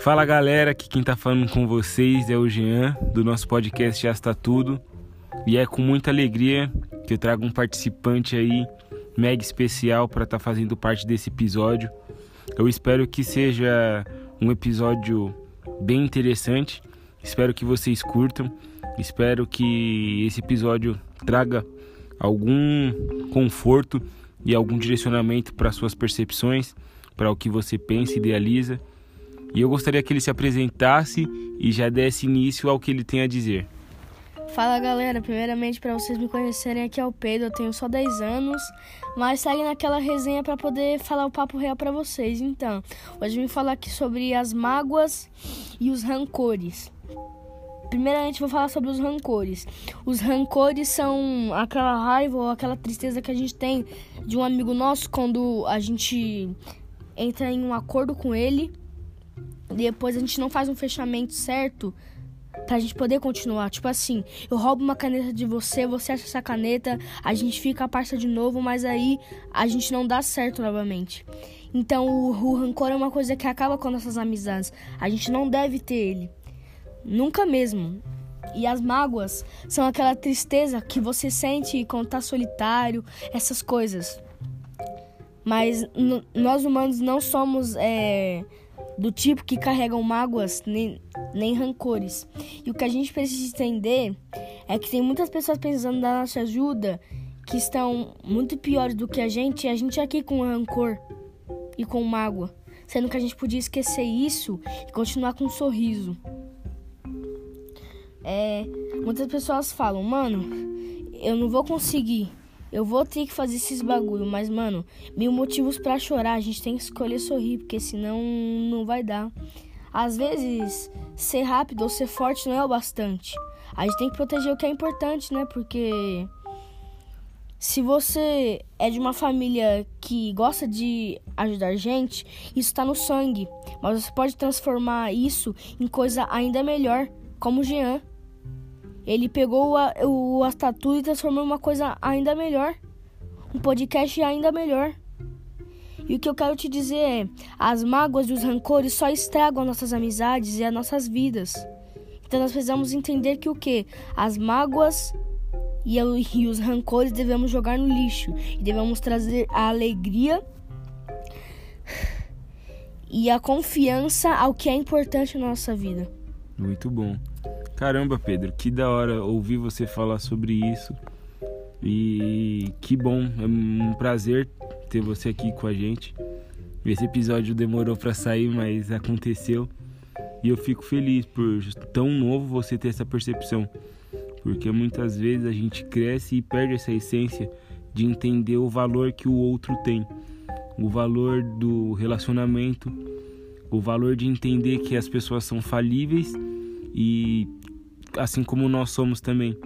Fala galera, aqui quem tá falando com vocês é o Jean, do nosso podcast Já Está Tudo. E é com muita alegria que eu trago um participante aí mega especial para estar tá fazendo parte desse episódio. Eu espero que seja um episódio bem interessante. Espero que vocês curtam. Espero que esse episódio traga algum conforto e algum direcionamento para suas percepções, para o que você pensa e idealiza. E eu gostaria que ele se apresentasse e já desse início ao que ele tem a dizer. Fala galera, primeiramente para vocês me conhecerem, aqui é o Pedro, eu tenho só 10 anos, mas saí naquela resenha para poder falar o papo real para vocês. Então, hoje vim falar aqui sobre as mágoas e os rancores. Primeiramente vou falar sobre os rancores. Os rancores são aquela raiva ou aquela tristeza que a gente tem de um amigo nosso quando a gente entra em um acordo com ele depois a gente não faz um fechamento certo pra gente poder continuar. Tipo assim, eu roubo uma caneta de você, você acha essa caneta, a gente fica a parça de novo, mas aí a gente não dá certo novamente. Então o, o rancor é uma coisa que acaba com nossas amizades. A gente não deve ter ele. Nunca mesmo. E as mágoas são aquela tristeza que você sente quando tá solitário, essas coisas. Mas nós humanos não somos é, do tipo que carregam mágoas nem, nem rancores. E o que a gente precisa entender é que tem muitas pessoas precisando da nossa ajuda que estão muito piores do que a gente, e a gente aqui com rancor e com mágoa, sendo que a gente podia esquecer isso e continuar com um sorriso. É, muitas pessoas falam, mano, eu não vou conseguir eu vou ter que fazer esses bagulho, mas, mano, mil motivos para chorar. A gente tem que escolher sorrir, porque senão não vai dar. Às vezes, ser rápido ou ser forte não é o bastante. A gente tem que proteger o que é importante, né? Porque se você é de uma família que gosta de ajudar gente, isso tá no sangue. Mas você pode transformar isso em coisa ainda melhor, como Jean. Ele pegou a, o Astatu e transformou em uma coisa ainda melhor. Um podcast ainda melhor. E o que eu quero te dizer é: as mágoas e os rancores só estragam nossas amizades e as nossas vidas. Então nós precisamos entender que o que? As mágoas e, e os rancores devemos jogar no lixo. E devemos trazer a alegria e a confiança ao que é importante na nossa vida. Muito bom. Caramba, Pedro, que da hora ouvir você falar sobre isso. E que bom, é um prazer ter você aqui com a gente. Esse episódio demorou para sair, mas aconteceu. E eu fico feliz por tão novo você ter essa percepção. Porque muitas vezes a gente cresce e perde essa essência de entender o valor que o outro tem, o valor do relacionamento, o valor de entender que as pessoas são falíveis e assim como nós somos também,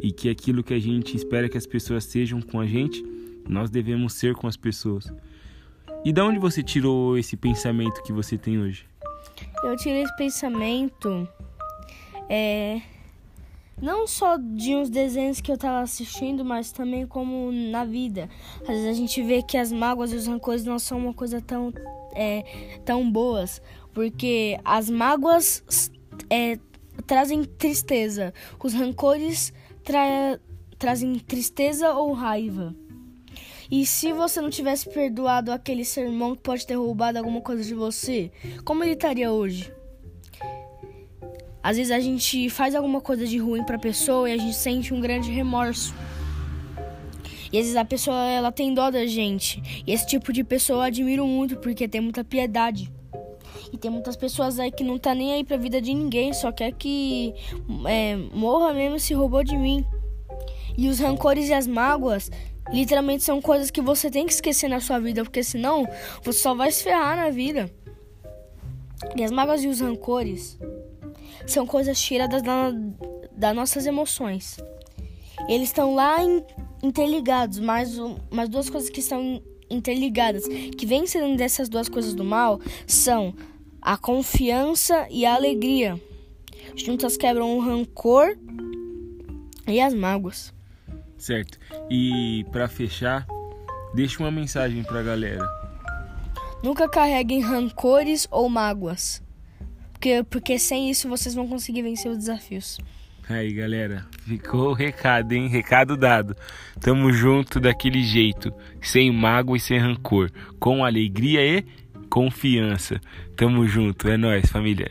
e que aquilo que a gente espera que as pessoas sejam com a gente, nós devemos ser com as pessoas. E da onde você tirou esse pensamento que você tem hoje? Eu tirei esse pensamento é, não só de uns desenhos que eu estava assistindo, mas também como na vida. Às vezes a gente vê que as mágoas e os rancores não são uma coisa tão, é, tão boas, porque as mágoas é, trazem tristeza. Os rancores tra trazem tristeza ou raiva. E se você não tivesse perdoado aquele sermão que pode ter roubado alguma coisa de você, como ele estaria hoje? Às vezes a gente faz alguma coisa de ruim pra pessoa e a gente sente um grande remorso. E às vezes a pessoa ela tem dó da gente. E esse tipo de pessoa eu admiro muito porque tem muita piedade. E tem muitas pessoas aí que não tá nem aí pra vida de ninguém, só quer que é, morra mesmo se roubou de mim. E os rancores e as mágoas literalmente são coisas que você tem que esquecer na sua vida, porque senão você só vai se ferrar na vida. E as mágoas e os rancores são coisas tiradas da, das nossas emoções. Eles estão lá in, interligados, mas, mas duas coisas que estão interligadas, que vêm sendo dessas duas coisas do mal, são a confiança e a alegria. Juntas quebram o rancor e as mágoas. Certo. E para fechar, deixa uma mensagem para a galera. Nunca carreguem rancores ou mágoas. porque, porque sem isso vocês vão conseguir vencer os desafios. Aí, galera, ficou o recado, hein? Recado dado. Tamo junto daquele jeito, sem mágoa e sem rancor, com alegria e confiança. Tamo junto, é nós, família.